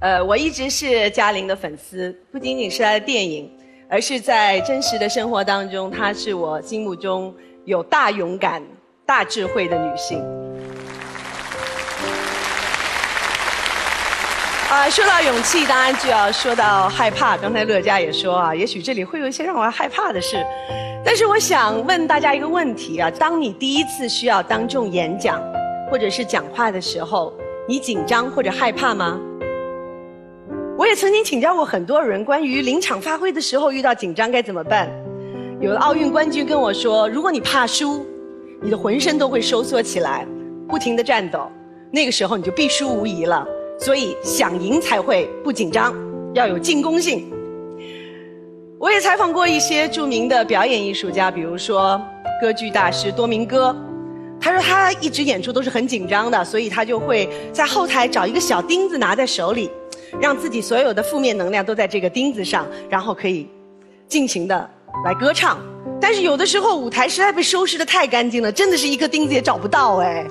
呃，我一直是嘉玲的粉丝，不仅仅是她的电影，而是在真实的生活当中，她是我心目中有大勇敢、大智慧的女性。啊，说到勇气，当然就要说到害怕。刚才乐嘉也说啊，也许这里会有一些让我害怕的事，但是我想问大家一个问题啊：当你第一次需要当众演讲或者是讲话的时候，你紧张或者害怕吗？我也曾经请教过很多人，关于临场发挥的时候遇到紧张该怎么办。有的奥运冠军跟我说，如果你怕输，你的浑身都会收缩起来，不停的颤抖，那个时候你就必输无疑了。所以想赢才会不紧张，要有进攻性。我也采访过一些著名的表演艺术家，比如说歌剧大师多明戈，他说他一直演出都是很紧张的，所以他就会在后台找一个小钉子拿在手里。让自己所有的负面能量都在这个钉子上，然后可以尽情的来歌唱。但是有的时候舞台实在被收拾的太干净了，真的是一颗钉子也找不到哎。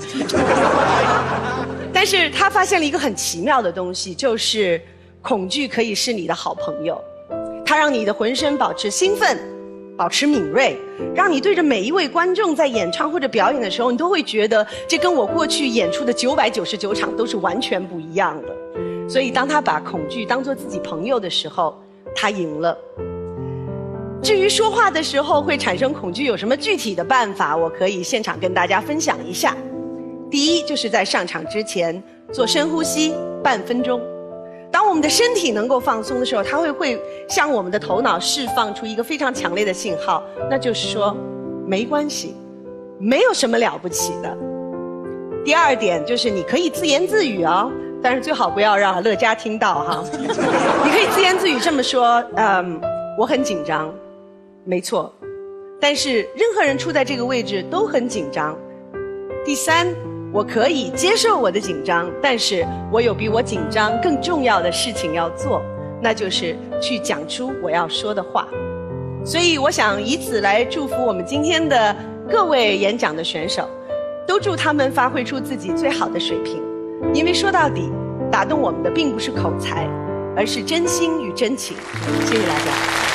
但是他发现了一个很奇妙的东西，就是恐惧可以是你的好朋友，它让你的浑身保持兴奋，保持敏锐，让你对着每一位观众在演唱或者表演的时候，你都会觉得这跟我过去演出的九百九十九场都是完全不一样的。所以，当他把恐惧当做自己朋友的时候，他赢了。至于说话的时候会产生恐惧，有什么具体的办法？我可以现场跟大家分享一下。第一，就是在上场之前做深呼吸半分钟。当我们的身体能够放松的时候，它会会向我们的头脑释放出一个非常强烈的信号，那就是说，没关系，没有什么了不起的。第二点就是你可以自言自语哦。但是最好不要让乐嘉听到哈。你可以自言自语这么说：嗯，我很紧张，没错。但是任何人处在这个位置都很紧张。第三，我可以接受我的紧张，但是我有比我紧张更重要的事情要做，那就是去讲出我要说的话。所以我想以此来祝福我们今天的各位演讲的选手，都祝他们发挥出自己最好的水平。因为说到底，打动我们的并不是口才，而是真心与真情。谢谢大家。